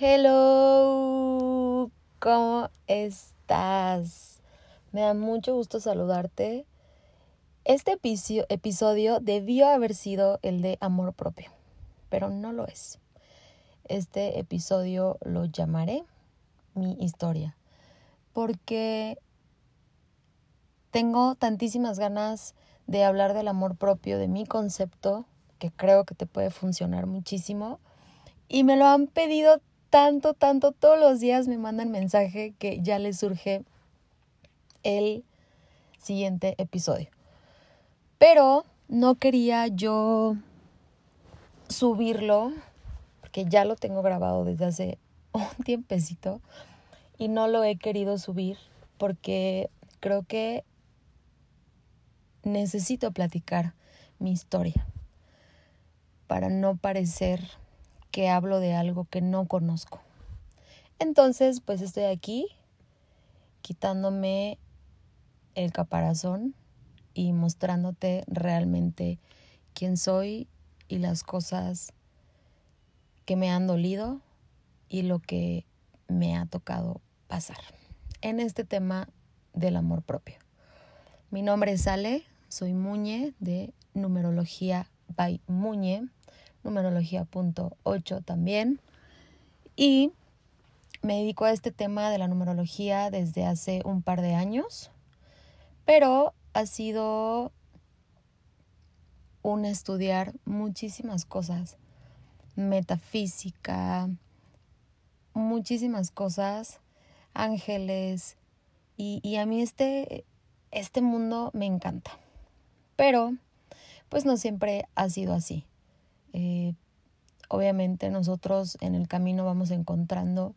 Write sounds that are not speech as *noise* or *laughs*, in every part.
Hello, ¿cómo estás? Me da mucho gusto saludarte. Este episodio debió haber sido el de amor propio, pero no lo es. Este episodio lo llamaré mi historia, porque tengo tantísimas ganas de hablar del amor propio, de mi concepto, que creo que te puede funcionar muchísimo. Y me lo han pedido tanto, tanto, todos los días me mandan mensaje que ya les surge el siguiente episodio. Pero no quería yo subirlo, porque ya lo tengo grabado desde hace *laughs* un tiempecito y no lo he querido subir porque creo que necesito platicar mi historia para no parecer que hablo de algo que no conozco. Entonces, pues estoy aquí quitándome el caparazón y mostrándote realmente quién soy y las cosas que me han dolido y lo que me ha tocado pasar en este tema del amor propio. Mi nombre es Ale, soy Muñe de Numerología by Muñe numerología punto 8 también. Y me dedico a este tema de la numerología desde hace un par de años, pero ha sido un estudiar muchísimas cosas, metafísica, muchísimas cosas, ángeles, y, y a mí este, este mundo me encanta. Pero, pues no siempre ha sido así. Eh, obviamente nosotros en el camino vamos encontrando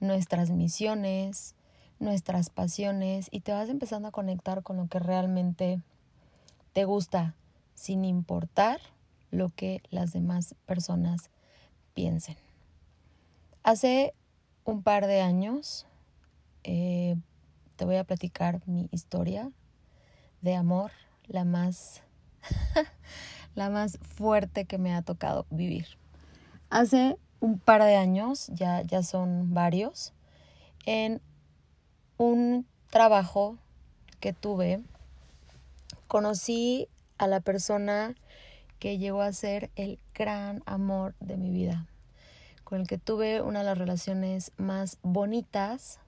nuestras misiones, nuestras pasiones y te vas empezando a conectar con lo que realmente te gusta, sin importar lo que las demás personas piensen. Hace un par de años eh, te voy a platicar mi historia de amor, la más *laughs* la más fuerte que me ha tocado vivir. Hace un par de años, ya, ya son varios, en un trabajo que tuve, conocí a la persona que llegó a ser el gran amor de mi vida, con el que tuve una de las relaciones más bonitas.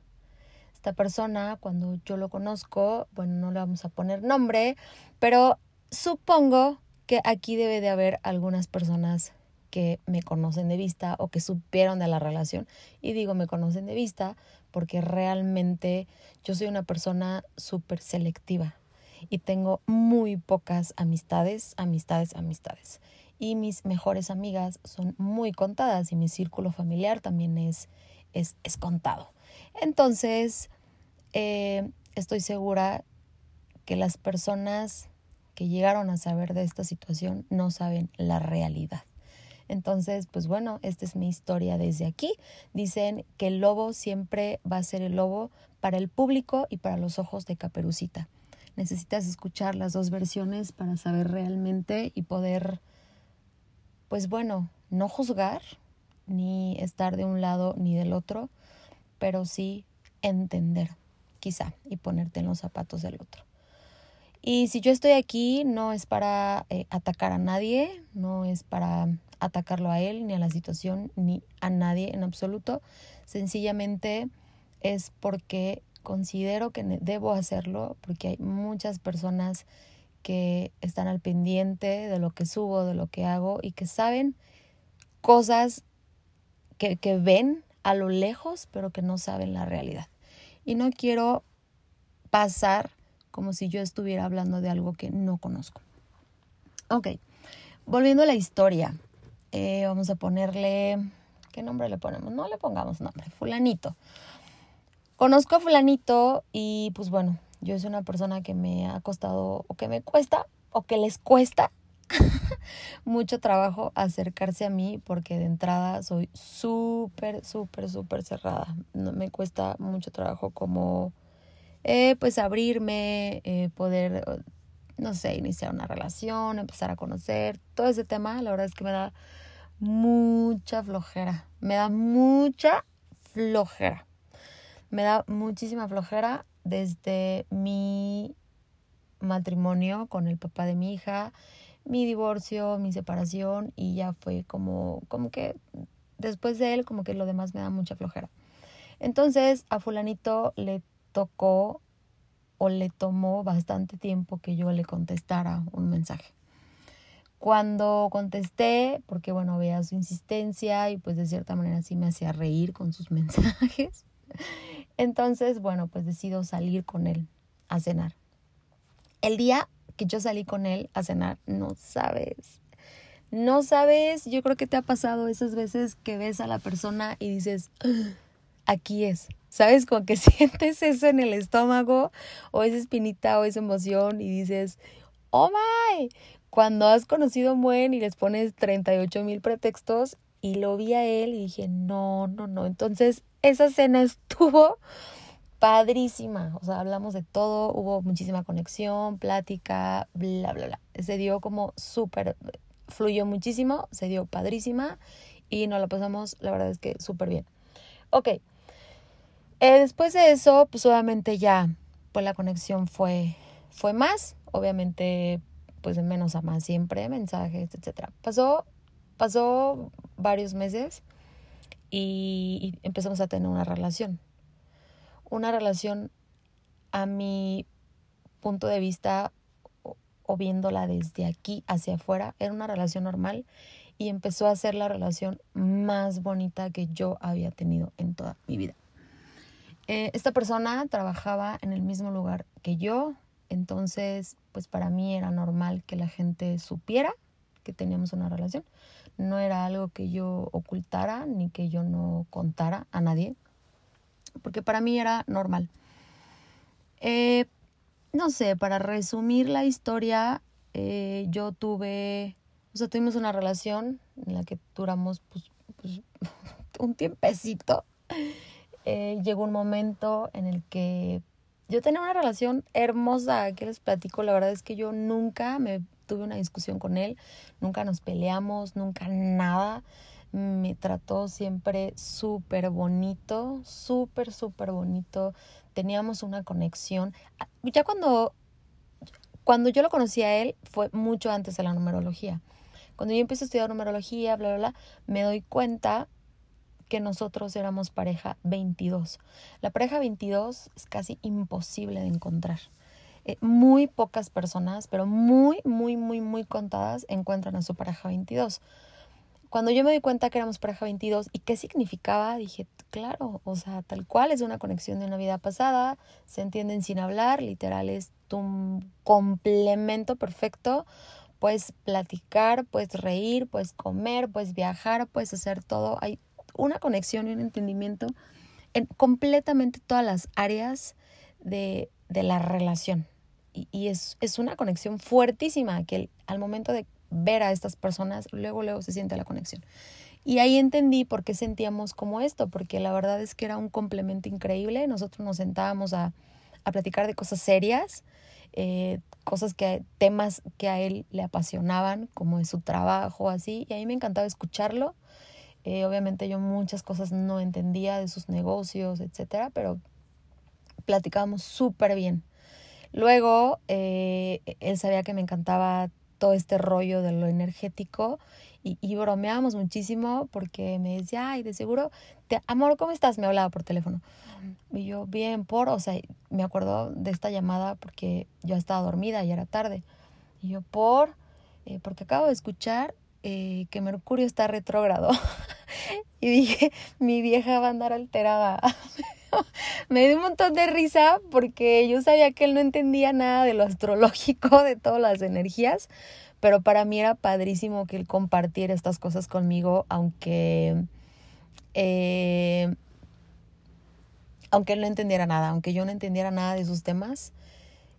Esta persona, cuando yo lo conozco, bueno, no le vamos a poner nombre, pero supongo aquí debe de haber algunas personas que me conocen de vista o que supieron de la relación. Y digo me conocen de vista porque realmente yo soy una persona súper selectiva y tengo muy pocas amistades, amistades, amistades. Y mis mejores amigas son muy contadas y mi círculo familiar también es, es, es contado. Entonces, eh, estoy segura que las personas que llegaron a saber de esta situación no saben la realidad. Entonces, pues bueno, esta es mi historia desde aquí. Dicen que el lobo siempre va a ser el lobo para el público y para los ojos de Caperucita. Necesitas escuchar las dos versiones para saber realmente y poder, pues bueno, no juzgar ni estar de un lado ni del otro, pero sí entender, quizá, y ponerte en los zapatos del otro. Y si yo estoy aquí, no es para eh, atacar a nadie, no es para atacarlo a él, ni a la situación, ni a nadie en absoluto. Sencillamente es porque considero que debo hacerlo, porque hay muchas personas que están al pendiente de lo que subo, de lo que hago y que saben cosas que, que ven a lo lejos, pero que no saben la realidad. Y no quiero pasar como si yo estuviera hablando de algo que no conozco. Ok, volviendo a la historia, eh, vamos a ponerle, ¿qué nombre le ponemos? No le pongamos nombre, fulanito. Conozco a fulanito y pues bueno, yo soy una persona que me ha costado o que me cuesta o que les cuesta *laughs* mucho trabajo acercarse a mí porque de entrada soy súper, súper, súper cerrada. No, me cuesta mucho trabajo como eh, pues abrirme, eh, poder, no sé, iniciar una relación, empezar a conocer, todo ese tema, la verdad es que me da mucha flojera. Me da mucha flojera. Me da muchísima flojera desde mi matrimonio con el papá de mi hija, mi divorcio, mi separación y ya fue como, como que después de él como que lo demás me da mucha flojera. Entonces a fulanito le tocó o le tomó bastante tiempo que yo le contestara un mensaje. Cuando contesté, porque bueno, veía su insistencia y pues de cierta manera sí me hacía reír con sus *laughs* mensajes, entonces bueno, pues decido salir con él a cenar. El día que yo salí con él a cenar, no sabes, no sabes, yo creo que te ha pasado esas veces que ves a la persona y dices, ah, aquí es, ¿sabes? Como que *laughs* sientes eso en el estómago o esa espinita o esa emoción y dices, oh my, cuando has conocido a un buen y les pones 38 mil pretextos y lo vi a él y dije, no, no, no. Entonces, esa cena estuvo padrísima. O sea, hablamos de todo, hubo muchísima conexión, plática, bla, bla, bla. Se dio como súper, fluyó muchísimo, se dio padrísima y nos la pasamos, la verdad es que súper bien. Ok. Eh, después de eso, pues obviamente ya, pues la conexión fue, fue más. Obviamente, pues de menos a más siempre, mensajes, etc. Pasó, pasó varios meses y empezamos a tener una relación una relación a mi punto de vista o, viéndola desde aquí hacia afuera, era una relación normal y empezó a ser la relación más bonita que yo había tenido en toda mi vida. Eh, esta persona trabajaba en el mismo lugar que yo, entonces pues para mí era normal que la gente supiera que teníamos una relación. No era algo que yo ocultara ni que yo no contara a nadie porque para mí era normal. Eh, no sé, para resumir la historia, eh, yo tuve, o sea, tuvimos una relación en la que duramos pues, pues *laughs* un tiempecito. Eh, llegó un momento en el que yo tenía una relación hermosa, que les platico, la verdad es que yo nunca me tuve una discusión con él, nunca nos peleamos, nunca nada me trató siempre súper bonito, súper, súper bonito. Teníamos una conexión. Ah, ya cuando, cuando yo lo conocí a él fue mucho antes de la numerología. Cuando yo empecé a estudiar numerología, bla, bla, bla, me doy cuenta que nosotros éramos pareja 22. La pareja 22 es casi imposible de encontrar. Eh, muy pocas personas, pero muy, muy, muy, muy contadas encuentran a su pareja 22. Cuando yo me di cuenta que éramos pareja 22 y qué significaba, dije, claro, o sea, tal cual es una conexión de una vida pasada, se entienden sin hablar, literal es tu complemento perfecto. Puedes platicar, puedes reír, puedes comer, puedes viajar, puedes hacer todo. Hay una conexión y un entendimiento en completamente todas las áreas de, de la relación. Y, y es, es, una conexión fuertísima que al momento de ver a estas personas, luego, luego se siente la conexión. Y ahí entendí por qué sentíamos como esto, porque la verdad es que era un complemento increíble. Nosotros nos sentábamos a, a platicar de cosas serias, eh, cosas que, temas que a él le apasionaban, como de su trabajo, así, y a mí me encantaba escucharlo. Eh, obviamente yo muchas cosas no entendía de sus negocios, etcétera, pero platicábamos súper bien. Luego, eh, él sabía que me encantaba todo este rollo de lo energético y, y bromeábamos muchísimo porque me decía, ay, de seguro, te, amor, ¿cómo estás? Me hablaba por teléfono. Y yo, bien, por, o sea, me acuerdo de esta llamada porque yo estaba dormida y era tarde. Y yo, por, eh, porque acabo de escuchar eh, que Mercurio está retrógrado. *laughs* y dije, mi vieja va a andar alterada. *laughs* me dio un montón de risa porque yo sabía que él no entendía nada de lo astrológico, *laughs* de todas las energías, pero para mí era padrísimo que él compartiera estas cosas conmigo, aunque... Eh, aunque él no entendiera nada, aunque yo no entendiera nada de sus temas,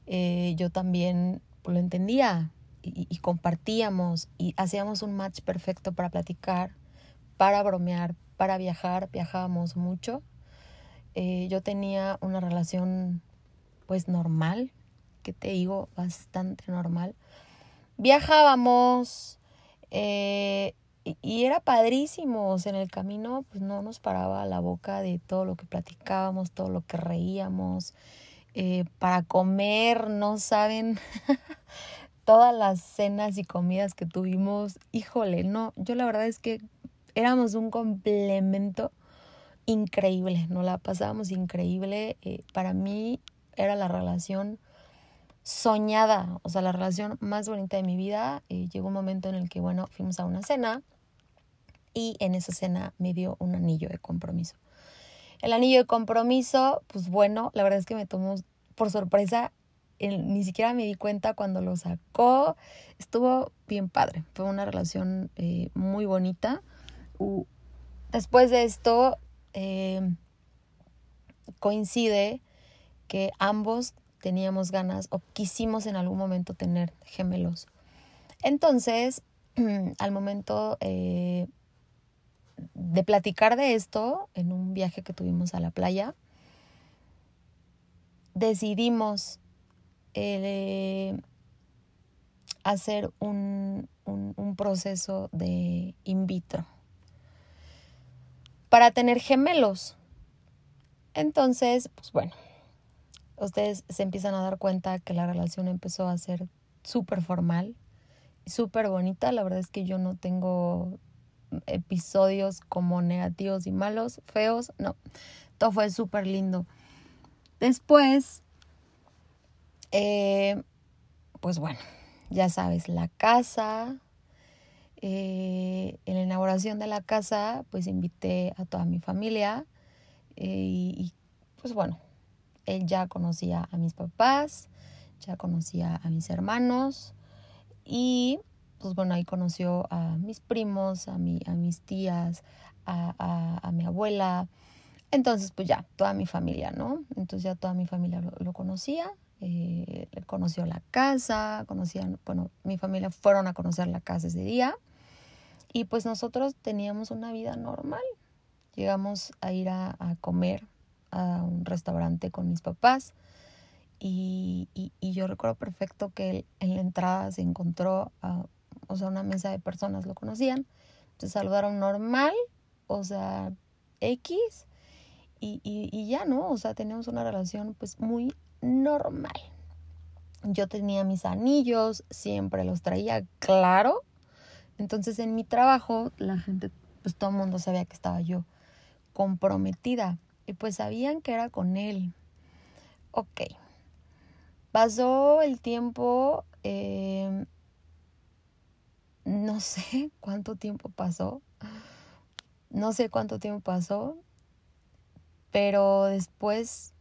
eh, yo también lo entendía y, y, compartíamos y hacíamos un match perfecto para platicar, para bromear, para viajar, viajábamos mucho eh, yo tenía una relación pues normal, que te digo, bastante normal. Viajábamos, eh, y, era padrísimo, en el camino pues no nos paraba la boca de todo lo que platicábamos, todo lo que reíamos, eh, para comer, no saben, *laughs* todas las cenas y comidas que tuvimos, híjole, no, yo la verdad es que éramos un complemento increíble, nos la pasábamos increíble, eh, para mí era la relación soñada, o sea, la relación más bonita de mi vida. Eh, llegó un momento en el que, bueno, fuimos a una cena y en esa cena me dio un anillo de compromiso. El anillo de compromiso, pues bueno, la verdad es que me tomó por sorpresa, ni siquiera me di cuenta cuando lo sacó, estuvo bien padre, fue una relación eh, muy bonita. Después de esto, eh, coincide que ambos teníamos ganas o quisimos en algún momento tener gemelos. Entonces, *clears throat* al momento eh, de platicar de esto, en un viaje que tuvimos a la playa, decidimos eh, hacer un, un proceso de in vitro para tener gemelos. Entonces, pues bueno, ustedes se empiezan a dar cuenta que la relación empezó a ser súper formal súper bonita. La verdad es que yo no tengo episodios como negativos y malos, feos, no. Todo fue súper lindo. Después, eh, pues bueno, ya sabes, la casa. Eh, en la inauguración de la casa, pues invité a toda mi familia eh, y pues bueno, él ya conocía a mis papás, ya conocía a mis hermanos y pues bueno, ahí conoció a mis primos, a, mi, a mis tías, a, mi abuela. Entonces, pues ya, toda mi familia, ¿no? Entonces ya toda mi familia lo, conocía, eh, conoció la casa, conocían, bueno, mi familia fueron a conocer la casa ese día y pues nosotros teníamos una vida normal. Llegamos a ir a comer a un restaurante con mis papás y, y, yo recuerdo perfecto que en la entrada se encontró, a, o sea, una mesa de personas lo conocían, se saludaron normal, o sea, X, y, y, y ya, ¿no? O sea, teníamos una relación pues muy normal. Yo tenía mis anillos, siempre los traía claro. Entonces en mi trabajo la gente, pues todo el mundo sabía que estaba yo comprometida y pues sabían que era con él. Ok. Pasó el tiempo, eh, no sé *laughs* cuánto tiempo pasó, no sé cuánto tiempo pasó, pero después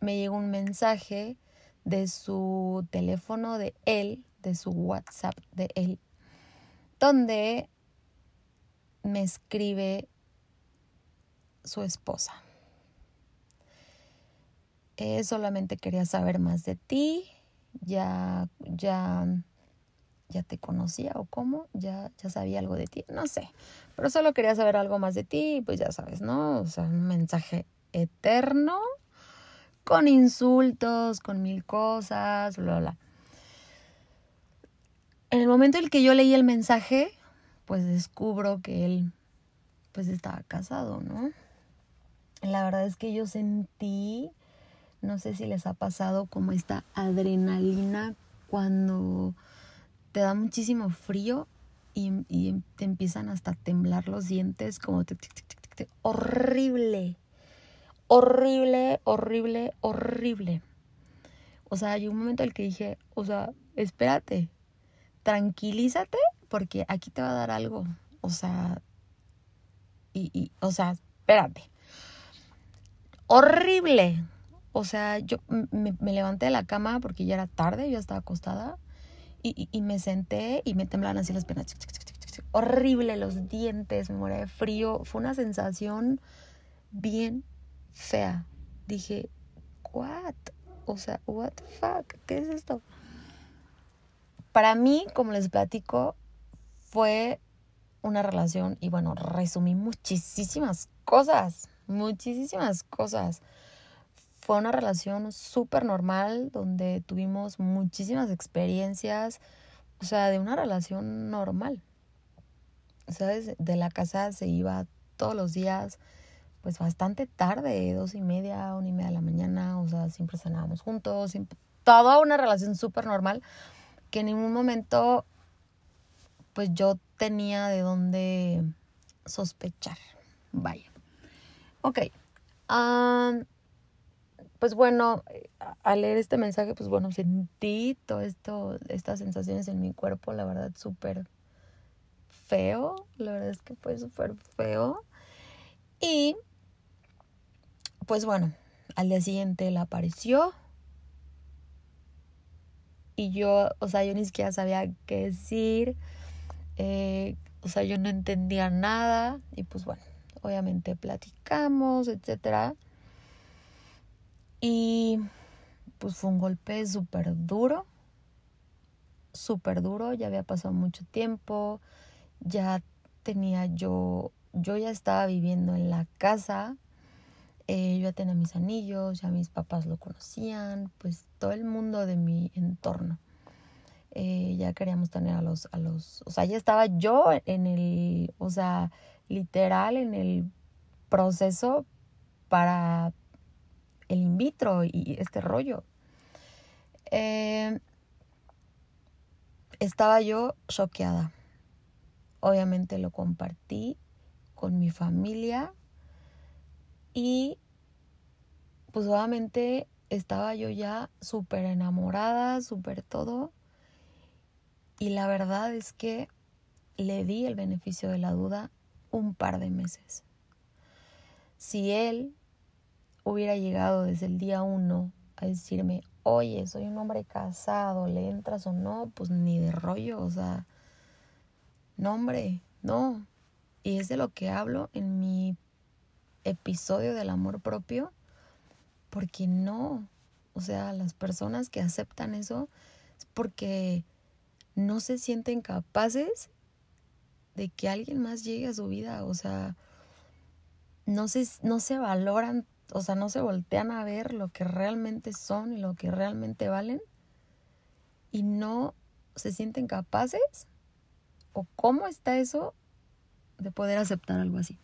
me llegó un mensaje de su teléfono de él, de su WhatsApp de él, donde me escribe su esposa. Eh, solamente quería saber más de ti, ya, ya, ya te conocía o cómo, ya, ya sabía algo de ti, no sé, pero solo quería saber algo más de ti, pues ya sabes, ¿no? O sea, un mensaje eterno, con insultos, con mil cosas, bla, bla. El momento en el que yo leí el mensaje, pues descubro que él, pues estaba casado, ¿no? la verdad es que yo sentí, no sé si les ha pasado como esta adrenalina cuando te da muchísimo frío y, te empiezan hasta a temblar los dientes, como horrible, horrible, horrible, horrible. O sea, hay un momento en el que dije, o sea, espérate, tranquilízate porque aquí te va a dar algo. O sea, y, y o sea, espérate horrible. O sea, yo me, levanté de la cama porque ya era tarde, yo estaba acostada y, y, me senté y me temblaban así las piernas. Horrible, los dientes, me moría de frío. Fue una sensación bien fea. Dije, ¿what? O sea, ¿what the fuck? ¿Qué es esto? Para mí, como les platico, fue una relación y bueno, resumí muchísimas cosas muchísimas cosas. Fue una relación súper normal donde tuvimos muchísimas experiencias, o sea, de una relación normal. ¿Sabes? De la casa se iba todos los días, pues bastante tarde, dos y media, una y media de la mañana, o sea, siempre cenábamos juntos, toda una relación súper normal, que en ningún momento, pues yo tenía de dónde sospechar. Vaya. Ok. pues bueno, al leer este mensaje, pues bueno, sentí todo esto, estas sensaciones en mi cuerpo, la verdad, súper feo. La verdad es que fue súper feo. Y pues bueno, al día siguiente él apareció. Y yo, o sea, yo ni siquiera sabía qué decir. Eh, o sea, yo no entendía nada. Y pues bueno, obviamente platicamos, etcétera. Y pues fue un golpe súper duro. Súper duro. Ya había pasado mucho tiempo. Ya tenía yo yo ya estaba viviendo en la casa, eh, yo ya tenía mis anillos, ya mis papás lo conocían, pues todo el mundo de mi entorno. Eh, ya queríamos tener a los, a los, o sea, ya estaba yo en el, o sea, literal en el proceso para el in vitro y este rollo. Eh, estaba yo choqueada. Obviamente lo compartí con mi familia y pues obviamente estaba yo ya súper enamorada, súper todo. Y la verdad es que le di el beneficio de la duda un par de meses. Si él hubiera llegado desde el día uno a decirme, oye, soy un hombre casado, ¿le entras o no? Pues ni de rollo, o sea, no hombre, no. Y es de lo que hablo en mi episodio del amor propio, porque no, o sea, las personas que aceptan eso es porque no se sienten capaces de que alguien más llegue a su vida, o sea, no se, no se valoran, o sea, no se voltean a ver lo que realmente son y lo que realmente valen. Y no se sienten capaces o cómo está eso de poder aceptar algo así.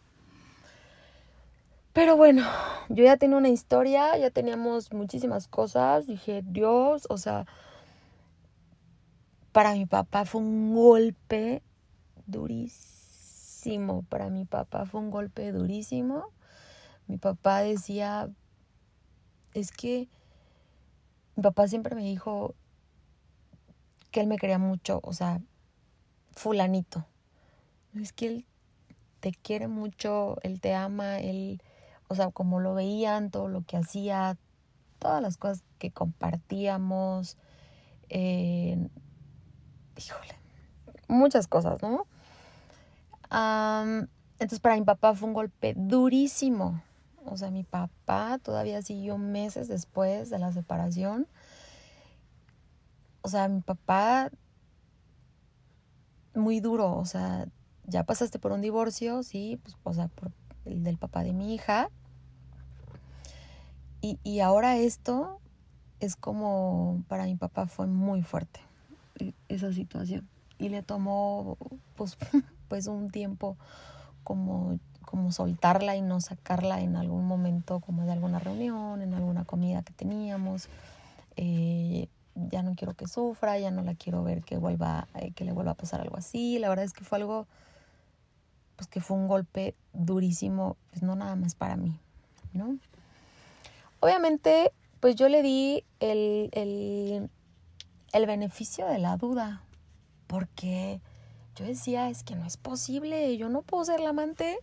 Pero bueno, yo ya tenía una historia, ya teníamos muchísimas cosas. Dije, Dios, o sea, para mi papá fue un golpe durísimo. Para mi papá fue un golpe durísimo. Mi papá decía, es que mi papá siempre me dijo que él me quería mucho, o sea, fulanito. Es que él te quiere mucho, él te ama, él, o sea, como lo veían, todo lo que hacía, todas las cosas que compartíamos, eh, híjole, muchas cosas, ¿no? entonces para mi papá fue un golpe durísimo. O sea, mi papá todavía siguió meses después de la separación. O sea, mi papá muy duro, o sea, ya pasaste por un divorcio, sí, pues, o sea, por el del papá de mi hija. Y, y ahora esto es como, para mi papá fue muy fuerte e, esa situación. Y le tomó, pues, *laughs* pues un tiempo como, como soltarla y no sacarla en algún momento, como de alguna reunión, en alguna comida que teníamos. Eh, ya no quiero que sufra, ya no la quiero ver que vuelva, eh, que le vuelva a pasar algo así. La verdad es que fue algo pues que fue un golpe durísimo, pues no nada más para mí, ¿no? Obviamente, pues yo le di el, el, el beneficio de la duda, porque yo decía, es que no es posible, yo no puedo ser la amante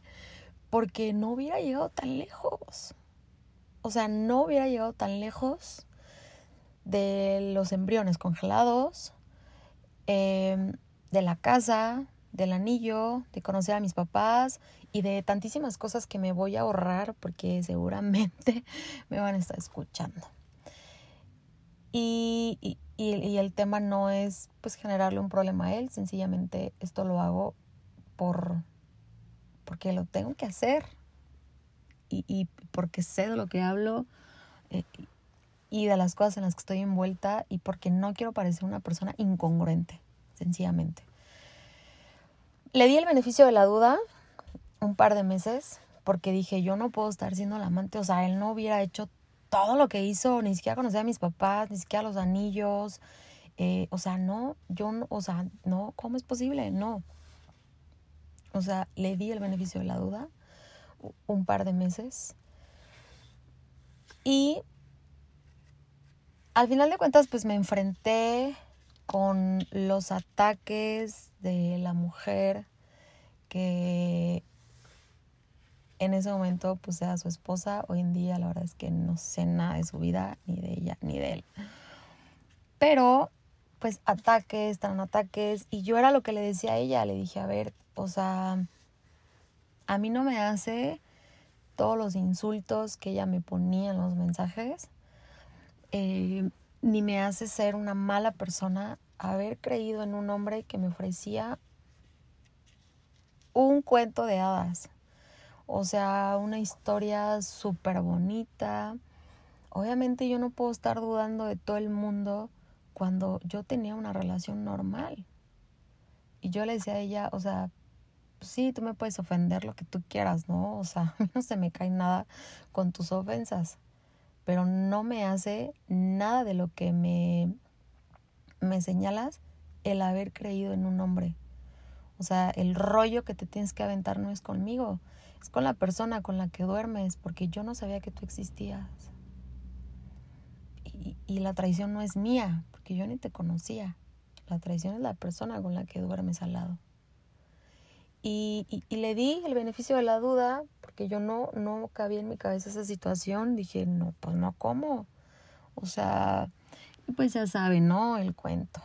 porque no hubiera llegado tan lejos. O sea, no hubiera llegado tan lejos de los embriones congelados, eh, de la casa, del anillo, de conocer a mis papás y de tantísimas cosas que me voy a ahorrar porque seguramente *laughs* me van a estar escuchando. Y, y, el tema no es pues generarle un problema a él, sencillamente esto lo hago por porque lo tengo que hacer y, y porque sé de lo que hablo eh, y de las cosas en las que estoy envuelta y porque no quiero parecer una persona incongruente. sencillamente. Le di el beneficio de la duda un par de meses porque dije, yo no puedo estar siendo la amante, o sea, él no hubiera hecho todo lo que hizo, ni siquiera conocía a mis papás, ni siquiera los anillos, eh, o sea, no, yo no, o sea, no, ¿cómo es posible? No. O sea, le di el beneficio de la duda un par de meses y al final de cuentas, pues me enfrenté con los ataques de la mujer que en ese momento pues era su esposa. Hoy en día la verdad es que no sé nada de su vida, ni de ella, ni de él. Pero pues ataques, estaban ataques. Y yo era lo que le decía a ella. Le dije, a ver, o sea, a mí no me hace todos los insultos que ella me ponía en los mensajes. Eh, ni me hace ser una mala persona haber creído en un hombre que me ofrecía un cuento de hadas. O sea, una historia súper bonita. Obviamente yo no puedo estar dudando de todo el mundo cuando yo tenía una relación normal. Y yo le decía a ella, o sea, sí, tú me puedes ofender lo que tú quieras, ¿no? O sea, *laughs* a mí no se me cae nada con tus ofensas, pero no me hace nada de lo que me, me señalas el haber creído en un hombre. O sea, el rollo que te tienes que aventar no es conmigo, es con la persona con la que duermes, porque yo no sabía que tú existías. Y, la traición no es mía, porque yo ni te conocía. La traición es la persona con la que duermes al lado. Y, y, le di el beneficio de la duda, porque yo no, no cabía en mi cabeza esa situación. Dije, no, pues no, ¿cómo? O sea, pues ya saben, ¿no? El cuento.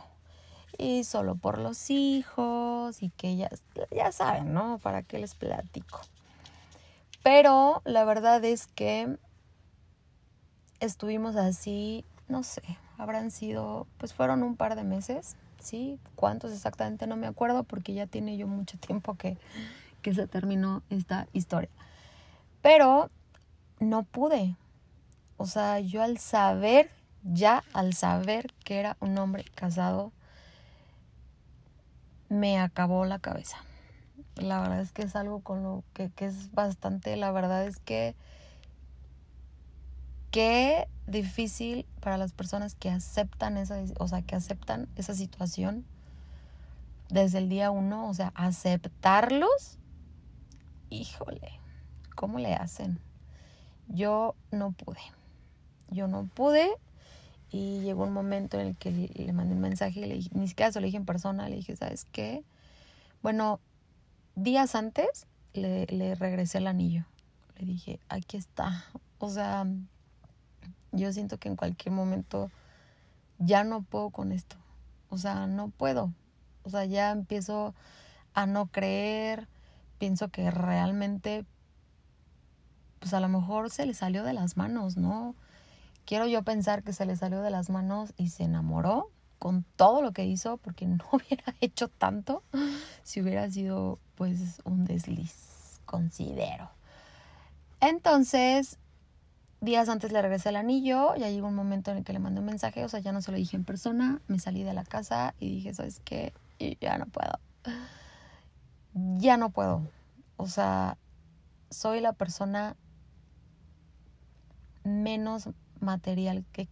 Y solo por los hijos y que ya, ya saben, ¿no? ¿Para qué les platico? Pero la verdad es que estuvimos así, no sé, habrán sido, pues fueron un par de meses, ¿sí? ¿Cuántos exactamente? No me acuerdo porque ya tiene yo mucho tiempo que, que se terminó esta historia. Pero no pude. O sea, yo al saber, ya al saber que era un hombre casado, me acabó la cabeza. La verdad es que es algo con lo que, es bastante, la verdad es que qué difícil para las personas que aceptan esa, o sea, que aceptan esa situación desde el día uno, o sea, aceptarlos, híjole, ¿cómo le hacen? Yo no pude, yo no pude y llegó un momento en el que le, mandé un mensaje y le dije, ni siquiera se lo dije en persona, le dije, ¿sabes qué? Bueno, días antes le, le regresé el anillo. Le dije, aquí está. O sea, yo siento que en cualquier momento ya no puedo con esto. O sea, no puedo. O sea, ya empiezo a no creer. Pienso que realmente, pues a lo mejor se le salió de las manos, ¿no? Quiero yo pensar que se le salió de las manos y se enamoró con todo lo que hizo, porque *laughs* no hubiera hecho tanto si hubiera sido pues un desliz, considero. Entonces, días antes le regresé el anillo, ya llegó un momento en el que le mandé un mensaje, o sea, ya no se lo dije en persona, me salí de la casa y dije, ¿sabes qué? Ya no puedo. Ya no puedo. O sea, soy la persona menos material que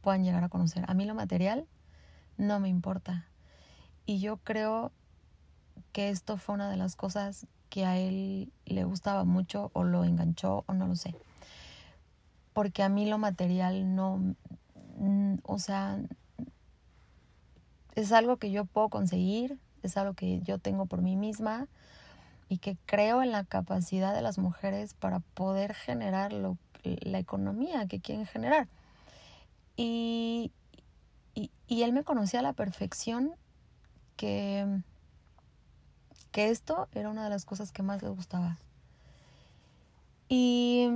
puedan llegar a conocer. A mí lo material no me importa. Y yo creo que esto fue una de las cosas que a él le gustaba mucho o lo enganchó o no lo sé. Porque a mí lo material no, o sea, es algo que yo puedo conseguir, es algo que yo tengo por mí misma y que creo en la capacidad de las mujeres para poder generar lo, la economía que quieren generar. Y, y, él me conocía a la perfección que, que esto era una de las cosas que más le gustaba. Y,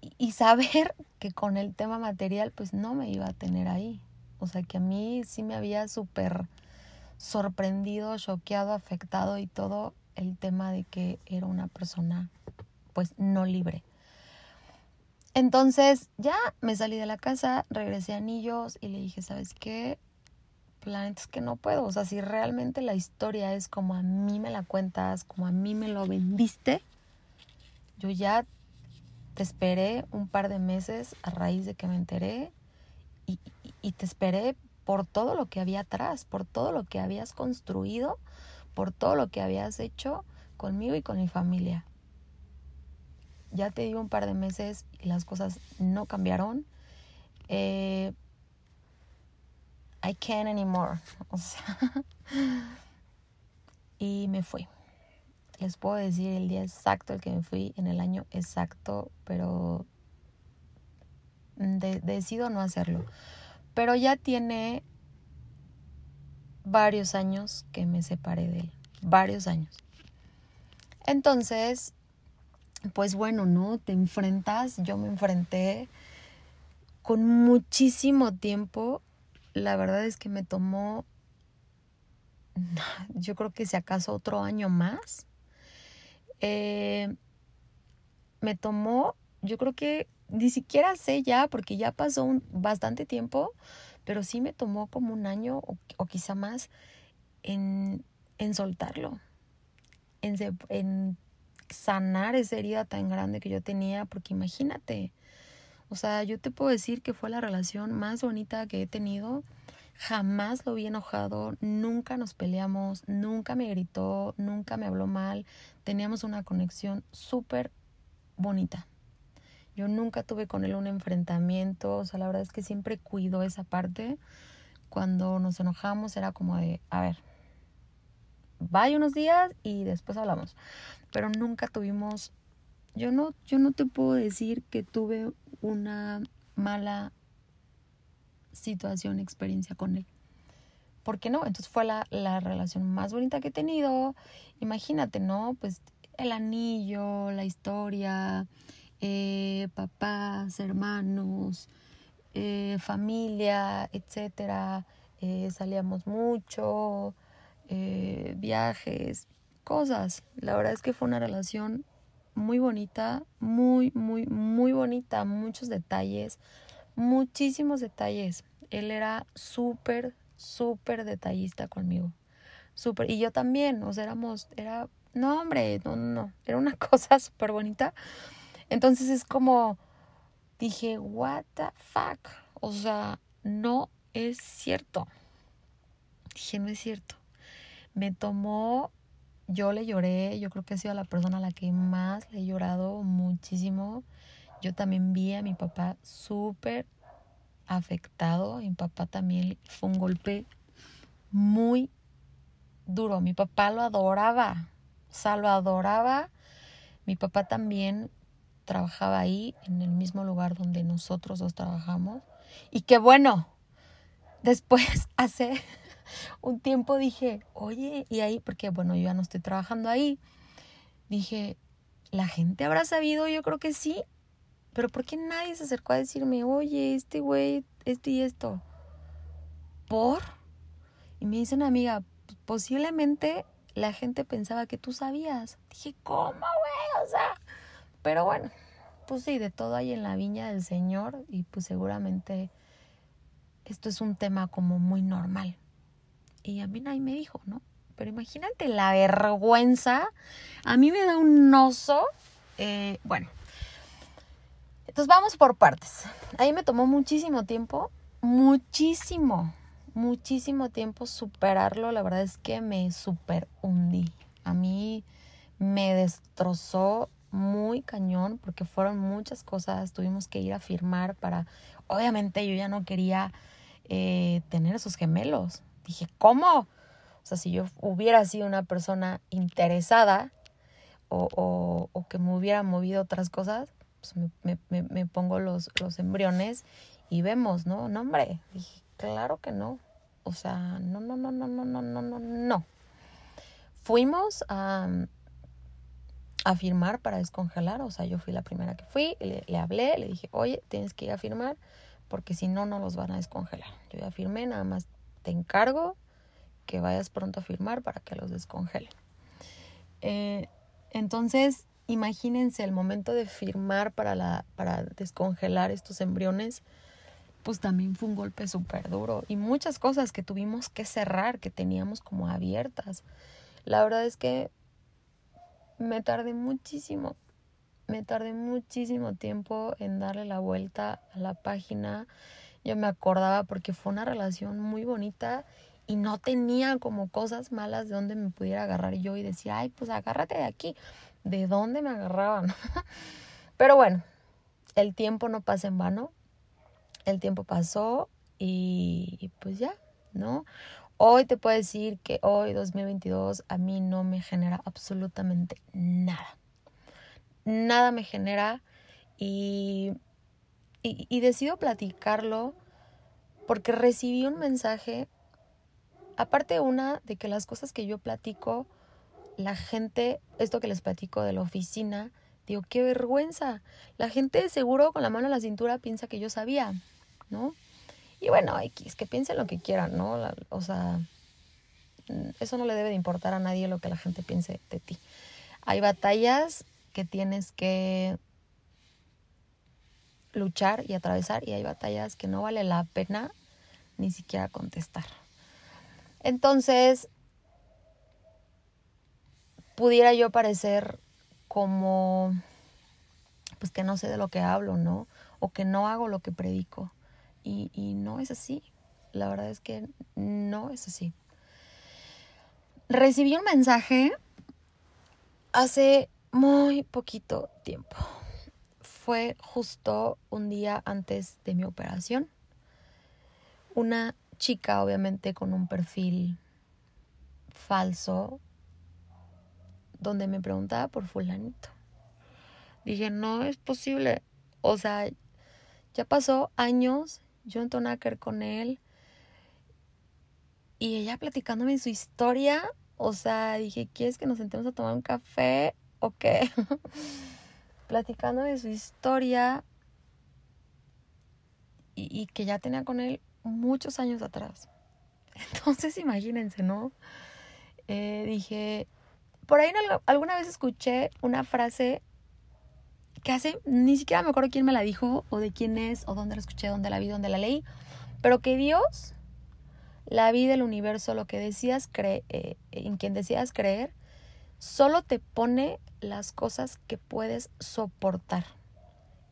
y saber *laughs* que con el tema material pues no me iba a tener ahí. O sea que a mí sí me había súper sorprendido, choqueado, afectado y todo el tema de que era una persona pues no libre. Entonces ya me salí de la casa, regresé a Anillos y le dije, ¿sabes qué? la neta es que no puedo. O sea, si realmente la historia es como a mí me la cuentas, como a mí me lo vendiste, yo ya te esperé un par de meses a raíz de que me enteré y, te esperé por todo lo que había atrás, por todo lo que habías construido, por todo lo que habías hecho conmigo y con mi familia. Ya te digo un par de meses y las cosas no cambiaron. Eh, I can't anymore. *laughs* Y me fui. Les puedo decir el día exacto el que me fui, en el año exacto, pero decido no hacerlo. Pero ya tiene varios años que me separé de él. Varios años. Entonces, pues bueno, ¿no? Te enfrentas, yo me enfrenté con muchísimo tiempo la verdad es que me tomó, *laughs* yo creo que si acaso otro año más. Eh, me tomó, yo creo que ni siquiera sé ya, porque ya pasó bastante tiempo, pero sí me tomó como un año o, quizá más en, en soltarlo, en, en sanar esa herida tan grande que yo tenía, porque imagínate, o sea, yo te puedo decir que fue la relación más bonita que he tenido. Jamás lo vi enojado, nunca nos peleamos, nunca me gritó, nunca me habló mal. Teníamos una conexión súper bonita. Yo nunca tuve con él un enfrentamiento, o sea, la verdad es que siempre cuido esa parte. Cuando nos enojamos era como de, a ver, vaya unos días y después hablamos. Pero nunca tuvimos yo no, yo no te puedo decir que tuve una mala situación, experiencia con él. ¿Por qué no? Entonces fue la, la relación más bonita que he tenido. Imagínate, ¿no? Pues el anillo, la historia, eh, papás, hermanos, eh, familia, etcétera. Eh, salíamos mucho, viajes, cosas. La verdad es que fue una relación muy bonita, muy, muy, muy bonita, muchos detalles, muchísimos detalles. Él era súper, súper detallista conmigo. Súper, y yo también, o sea, éramos, era, no hombre, no, no, era una *laughs* cosa súper bonita. Entonces es como, dije, what the fuck, o sea, no es cierto. Dije, no es cierto. Me tomó yo le lloré, yo creo que he sido la persona a la que más le he llorado muchísimo. Yo también vi a mi papá súper afectado. Mi papá también fue un golpe muy duro. Mi papá lo adoraba, o sea, lo adoraba. Mi papá también trabajaba ahí, en el mismo lugar donde nosotros dos trabajamos. Y qué bueno, después *laughs* hace un tiempo dije, oye, y ahí, porque bueno, yo ya no estoy trabajando ahí, dije, ¿la gente habrá sabido? Yo creo que sí, pero ¿por qué nadie se acercó a decirme, oye, este güey, esto y esto? ¿Por? Y me dice una amiga, posiblemente la gente pensaba que tú sabías. Dije, ¿cómo, güey? O sea, pero bueno, pues sí, de todo hay en la viña del Señor y pues seguramente esto es un tema como muy normal. Y a mí nadie me dijo, ¿no? Pero imagínate la vergüenza. A mí me da un oso. Eh, bueno. Entonces vamos por partes. Ahí me tomó muchísimo tiempo. Muchísimo. Muchísimo tiempo superarlo. La verdad es que me super hundí. A mí me destrozó muy cañón porque fueron muchas cosas. Tuvimos que ir a firmar para... Obviamente yo ya no quería eh, tener esos gemelos dije, ¿cómo? O sea, si yo hubiera sido una persona interesada o, que me hubiera movido otras cosas, pues me, pongo los, los embriones y vemos, ¿no? No, hombre, dije, claro que no. O sea, no, no, no, no, no, no, no, no, no. Fuimos a, a firmar para descongelar, o sea, yo fui la primera que fui, le, le hablé, le dije, oye, tienes que ir a firmar porque si no, no los van a descongelar. Yo ya firmé, nada más te encargo que vayas pronto a firmar para que los descongelen. Eh, entonces, imagínense el momento de firmar para, la, para descongelar estos embriones. pues también fue un golpe súper duro y muchas cosas que tuvimos que cerrar, que teníamos como abiertas. La verdad es que me tardé muchísimo, me tardé muchísimo tiempo en darle la vuelta a la página. Yo me acordaba porque fue una relación muy bonita y no tenía como cosas malas de donde me pudiera agarrar yo y decía, ay, pues agárrate de aquí. ¿De dónde me agarraban? *laughs* Pero bueno, el tiempo no pasa en vano. El tiempo pasó y, pues ya, ¿no? Hoy te puedo decir que hoy, 2022, a mí no me genera absolutamente nada. Nada me genera y, y, y decido platicarlo porque recibí un mensaje aparte una de que las cosas que yo platico, la gente, esto que les platico de la oficina, digo, qué vergüenza. La gente seguro con la mano en la cintura piensa que yo sabía, ¿no? Y bueno, X, que piensen lo que quieran, ¿no? o sea, eso no le debe de importar a nadie lo que la gente piense de ti. Hay batallas que tienes que luchar y atravesar y hay batallas que no vale la pena ni siquiera contestar. Entonces, pudiera yo parecer como, pues que no sé de lo que hablo, ¿no? O que no hago lo que predico. Y, y no es así. La verdad es que no es así. Recibí un mensaje hace muy poquito tiempo. Fue justo un día antes de mi operación. Una chica, obviamente, con un perfil falso, donde me preguntaba por fulanito. Dije, no es posible. O sea, ya pasó años, yo que ver con él. Y ella platicándome su historia, o sea, dije, ¿quieres que nos sentemos a tomar un café o qué? *laughs* platicándome su historia y, y que ya tenía con él muchos años atrás. *laughs* Entonces imagínense, ¿no? Eh, dije, por ahí alguna vez escuché una frase que hace, ni siquiera me acuerdo quién me la dijo, o de quién es, o dónde la escuché, dónde la vi, dónde la leí, pero que Dios, la vida, el universo, lo que decías creer, eh, en quien decías creer, solo te pone las cosas que puedes soportar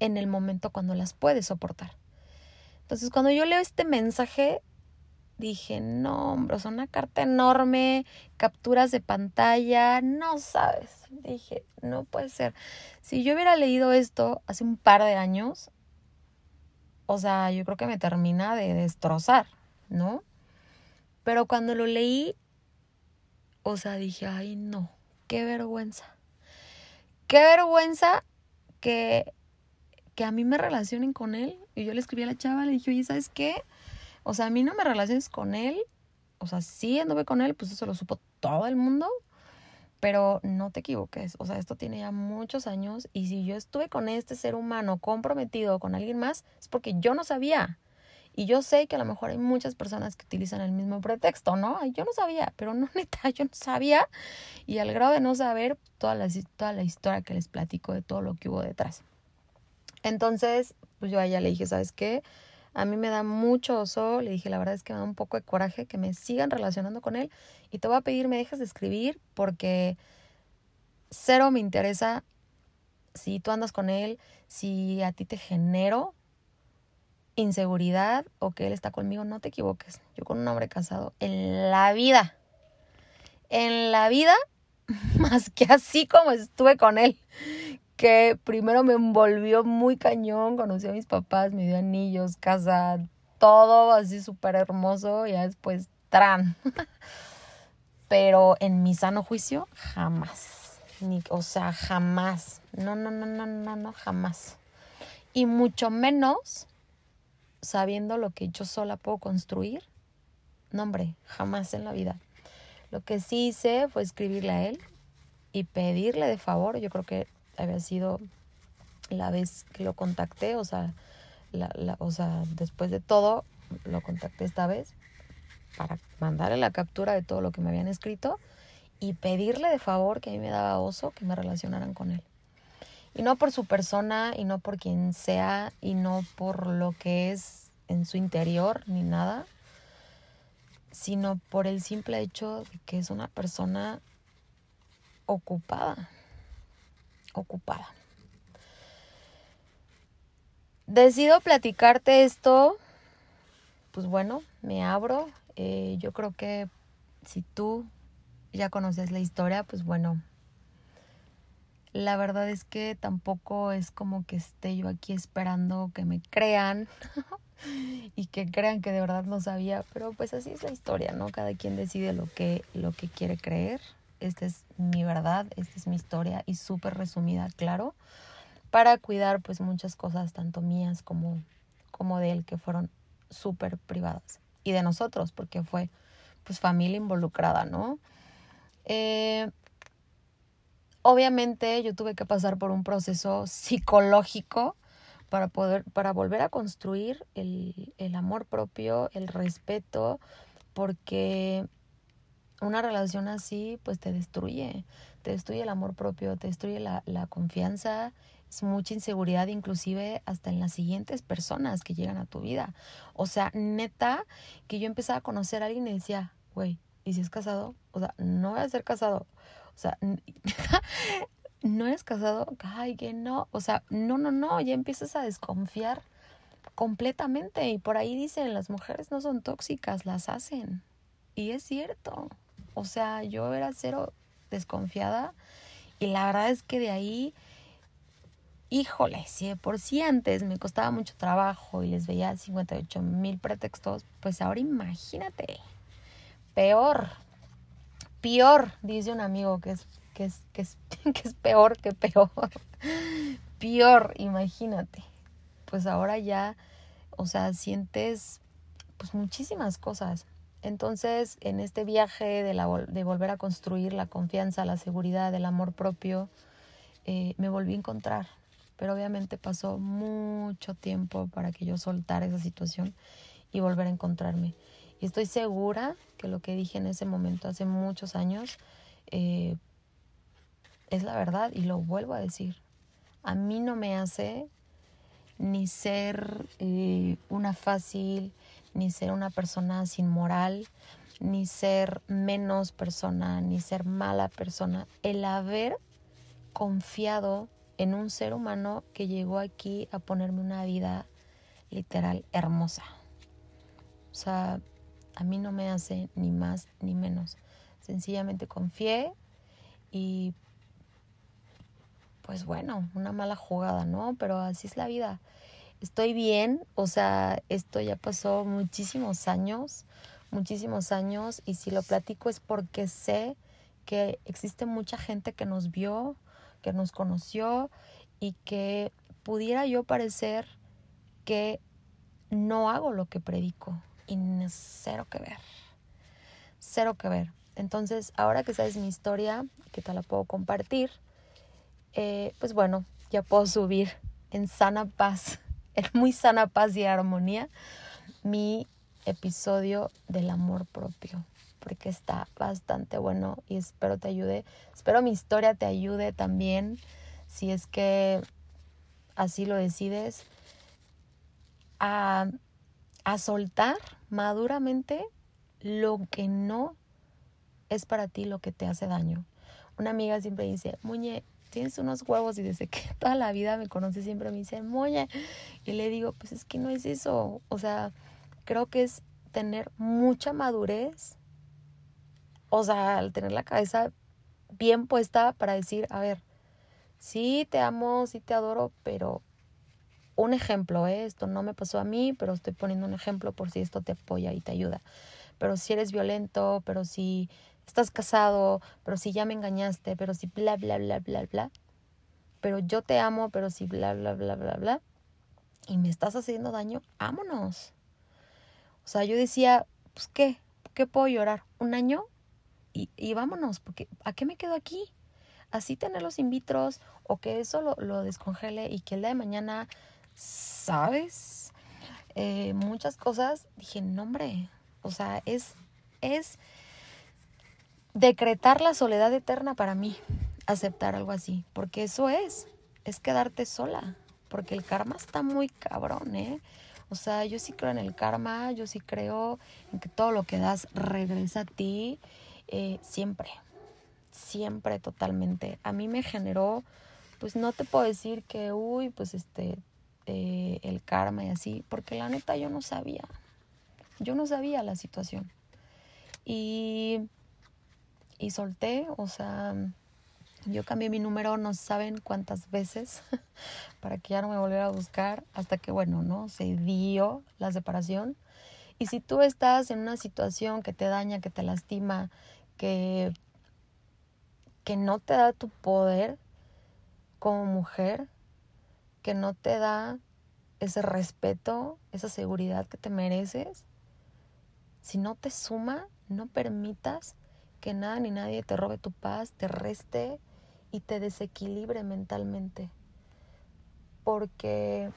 en el momento cuando las puedes soportar. Entonces, cuando yo leo este mensaje, dije, no, hombre, es una carta enorme, capturas de pantalla, no sabes. Dije, no puede ser. Si yo hubiera leído esto hace un par de años, o sea, yo creo que me termina de destrozar, ¿no? Pero cuando lo leí, o sea, dije, ay, no, qué vergüenza. Qué vergüenza que que a mí me relacionen con él. Y yo le escribí a la chava, le dije, oye, ¿sabes qué? O sea, a mí no me relaciones con él. O sea, sí anduve con él, pues eso lo supo todo el mundo. Pero no te equivoques. O sea, esto tiene ya muchos años. Y si yo estuve con este ser humano comprometido con alguien más, es porque yo no sabía. Y yo sé que a lo mejor hay muchas personas que utilizan el mismo pretexto, ¿no? Yo no sabía, pero no, *laughs* neta, yo no sabía. Y al grado de no saber toda la, toda la historia que les platico de todo lo que hubo detrás. Entonces, pues yo a ella le dije, ¿sabes qué? A mí me da mucho oso, le dije, la verdad es que me da un poco de coraje que me sigan relacionando con él y te voy a pedir me dejes de escribir porque cero me interesa si tú andas con él, si a ti te genero inseguridad o que él está conmigo, no te equivoques. Yo con un hombre casado en la vida, en la vida, *laughs* más que así como estuve con él, que primero me envolvió muy cañón, conocí a mis papás, me dio anillos, casa, todo así súper hermoso, ya después, tran. *laughs* Pero en mi sano juicio, jamás. Ni, o sea, jamás. No, no, no, no, no, no, jamás. Y mucho menos sabiendo lo que yo sola puedo construir. No, hombre, jamás en la vida. Lo que sí hice fue escribirle a él y pedirle de favor, yo creo que había sido la vez que lo contacté, o sea, la, o sea, después de todo, lo contacté esta vez para mandarle la captura de todo lo que me habían escrito y pedirle de favor que a mí me daba oso que me relacionaran con él. Y no por su persona y no por quien sea y no por lo que es en su interior ni nada, sino por el simple hecho de que es una persona ocupada, ocupada. Decido platicarte esto, pues bueno, me abro. Eh, yo creo que si tú ya conoces la historia, pues bueno, la verdad es que tampoco es como que esté yo aquí esperando que me crean *laughs* y que crean que de verdad no sabía, pero pues así es la historia, ¿no? Cada quien decide lo que, lo que quiere creer. Esta es mi verdad, esta es mi historia y súper resumida, claro, para cuidar pues muchas cosas, tanto mías como, como de él, que fueron súper privadas. Y de nosotros, porque fue pues familia involucrada, ¿no? Eh, obviamente yo tuve que pasar por un proceso psicológico para poder, para volver a construir el, amor propio, el respeto, porque una relación así pues te destruye, te destruye el amor propio, te destruye la, la confianza, es mucha inseguridad inclusive hasta en las siguientes personas que llegan a tu vida. O sea, neta, que yo empezaba a conocer a alguien y decía, güey, ¿y si es casado? O sea, no voy a ser casado. O sea, *laughs* no eres casado, ay, que no. O sea, no, no, no, ya empiezas a desconfiar completamente. Y por ahí dicen, las mujeres no son tóxicas, las hacen. Y es cierto. O sea, yo era cero desconfiada. Y la verdad es que de ahí, híjole, si de por sí antes me costaba mucho trabajo y les veía 58 mil pretextos, pues ahora imagínate. Peor, peor, dice un amigo que es, que es, que es, *laughs* que es peor que peor. peor, imagínate. Pues ahora ya, o sea, sientes pues muchísimas cosas. Entonces, en este viaje de, volver a construir la confianza, la seguridad, el amor propio, eh, me volví a encontrar. Pero obviamente pasó mucho tiempo para que yo soltara esa situación y volver a encontrarme. Y estoy segura que lo que dije en ese momento, hace muchos años, eh, es la verdad y lo vuelvo a decir. A mí no me hace ni ser eh, una fácil, ni ser una persona sin moral, ni ser menos persona, ni ser mala persona. El haber confiado en un ser humano que llegó aquí a ponerme una vida literal hermosa. O sea, a mí no me hace ni más ni menos. Sencillamente confié y pues bueno, una mala jugada, ¿no? Pero así es la vida. Estoy bien, o sea, esto ya pasó muchísimos años, muchísimos años y si lo platico es porque sé que existe mucha gente que nos vio, que nos conoció y que pudiera yo parecer que no hago lo que predico, y cero que ver. Cero que ver. Entonces, ahora que sabes mi historia, que te la puedo compartir, eh, pues bueno, ya puedo subir en sana paz, en *laughs* muy sana paz y armonía, mi episodio del amor propio, porque está bastante bueno y espero te ayude, espero mi historia te ayude también, si es que así lo decides, a, a soltar maduramente lo que no es para ti lo que te hace daño. Una amiga siempre dice, Muñe, tienes unos huevos y desde que *laughs* toda la vida me conoce siempre me dice, Muñe. Y le digo, pues es que no es eso. O sea, creo que es tener mucha madurez. O sea, al tener la cabeza bien puesta para decir, a ver, sí te amo, sí te adoro, pero un ejemplo, ¿eh? esto no me pasó a mí, pero estoy poniendo un ejemplo por si esto te apoya y te ayuda. Pero si eres violento, pero si estás casado, pero si ya me engañaste, pero si bla, bla, bla, bla, bla. Pero yo te amo, pero si bla, bla, bla, bla, bla. Y me estás haciendo daño, vámonos. O sea, yo decía, pues qué, ¿qué puedo llorar? ¿Un año? Y, y vámonos, porque ¿a qué me quedo aquí? Así tener los in vitros o que eso lo, lo descongele y que el día de mañana ¿sabes? Eh, muchas cosas, dije, no hombre, o sea, es, es decretar la soledad eterna para mí, aceptar algo así, porque eso es, es quedarte sola, porque el karma está muy cabrón, ¿eh? O sea, yo sí creo en el karma, yo sí creo en que todo lo que das regresa a ti eh, siempre, siempre totalmente. A mí me generó, pues no te puedo decir que, uy, pues este, eh, el karma y así, porque la neta yo no sabía, yo no sabía la situación. Y, y solté, o sea, yo cambié mi número no saben cuántas veces *laughs* para que ya no me volviera a buscar hasta que, bueno, ¿no? Se dio la separación. Y si tú estás en una situación que te daña, que te lastima, que, que no te da tu poder como mujer, que no te da ese respeto, esa seguridad que te mereces, si no te suma, no permitas que nada ni nadie te robe tu paz, te reste y te desequilibre mentalmente. Porque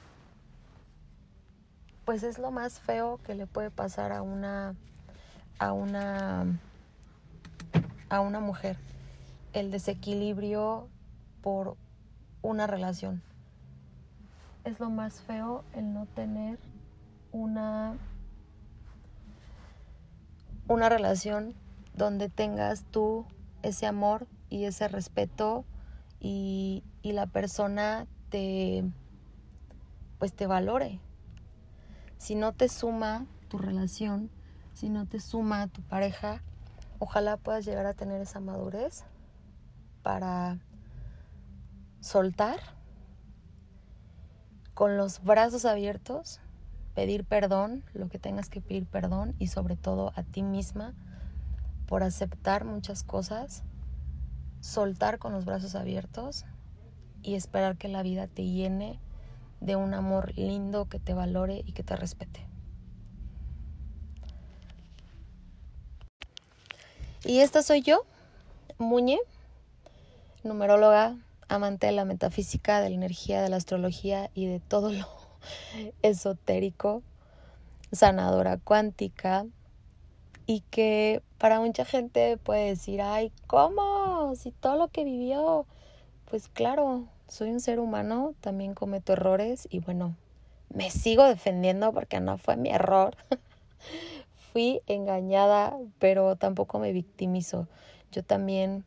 pues es lo más feo que le puede pasar a una a una a una mujer el desequilibrio por una relación. Es lo más feo el no tener una una relación donde tengas tú ese amor y ese respeto y, y la persona te pues te valore. Si no te suma tu relación, si no te suma tu pareja, ojalá puedas llegar a tener esa madurez para soltar con los brazos abiertos, pedir perdón, lo que tengas que pedir perdón y sobre todo a ti misma por aceptar muchas cosas soltar con los brazos abiertos y esperar que la vida te llene de un amor lindo que te valore y que te respete. Y esta soy yo, Muñe, numeróloga, amante de la metafísica, de la energía, de la astrología y de todo lo *laughs* esotérico, sanadora cuántica, y que para mucha gente puede decir, ay, ¿cómo? Si todo lo que vivió, pues claro, soy un ser humano, también cometo errores y bueno, me sigo defendiendo porque no fue mi error. *laughs* Fui engañada, pero tampoco me victimizo. Yo también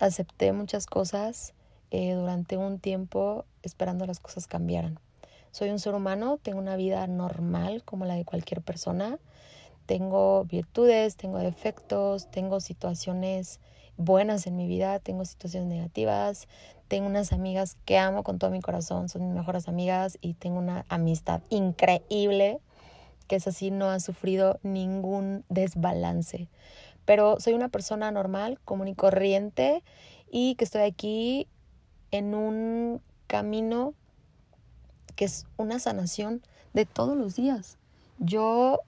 acepté muchas cosas eh, durante un tiempo esperando las cosas cambiaran. Soy un ser humano, tengo una vida normal como la de cualquier persona tengo virtudes, tengo defectos, tengo situaciones buenas en mi vida, tengo situaciones negativas, tengo unas amigas que amo con todo mi corazón, son mis mejores amigas y tengo una amistad increíble que es así, no ha sufrido ningún desbalance. Pero soy una persona normal, común y corriente y que estoy aquí en un camino que es una sanación de todos los días. Yo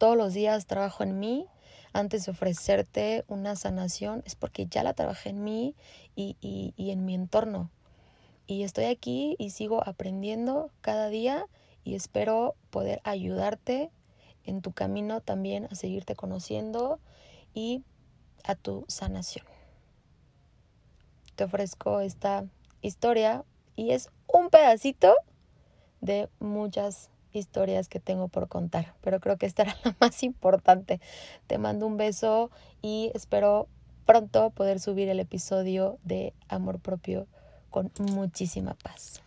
todos los días trabajo en mí, antes de ofrecerte una sanación, es porque ya la trabajé en mí y, y, en mi entorno. Y estoy aquí y sigo aprendiendo cada día y espero poder ayudarte en tu camino también a seguirte conociendo y a tu sanación. Te ofrezco esta historia y es un pedacito de muchas historias que tengo por contar, pero creo que esta era la *laughs* más importante. Te mando un beso y espero pronto poder subir el episodio de Amor Propio con muchísima paz.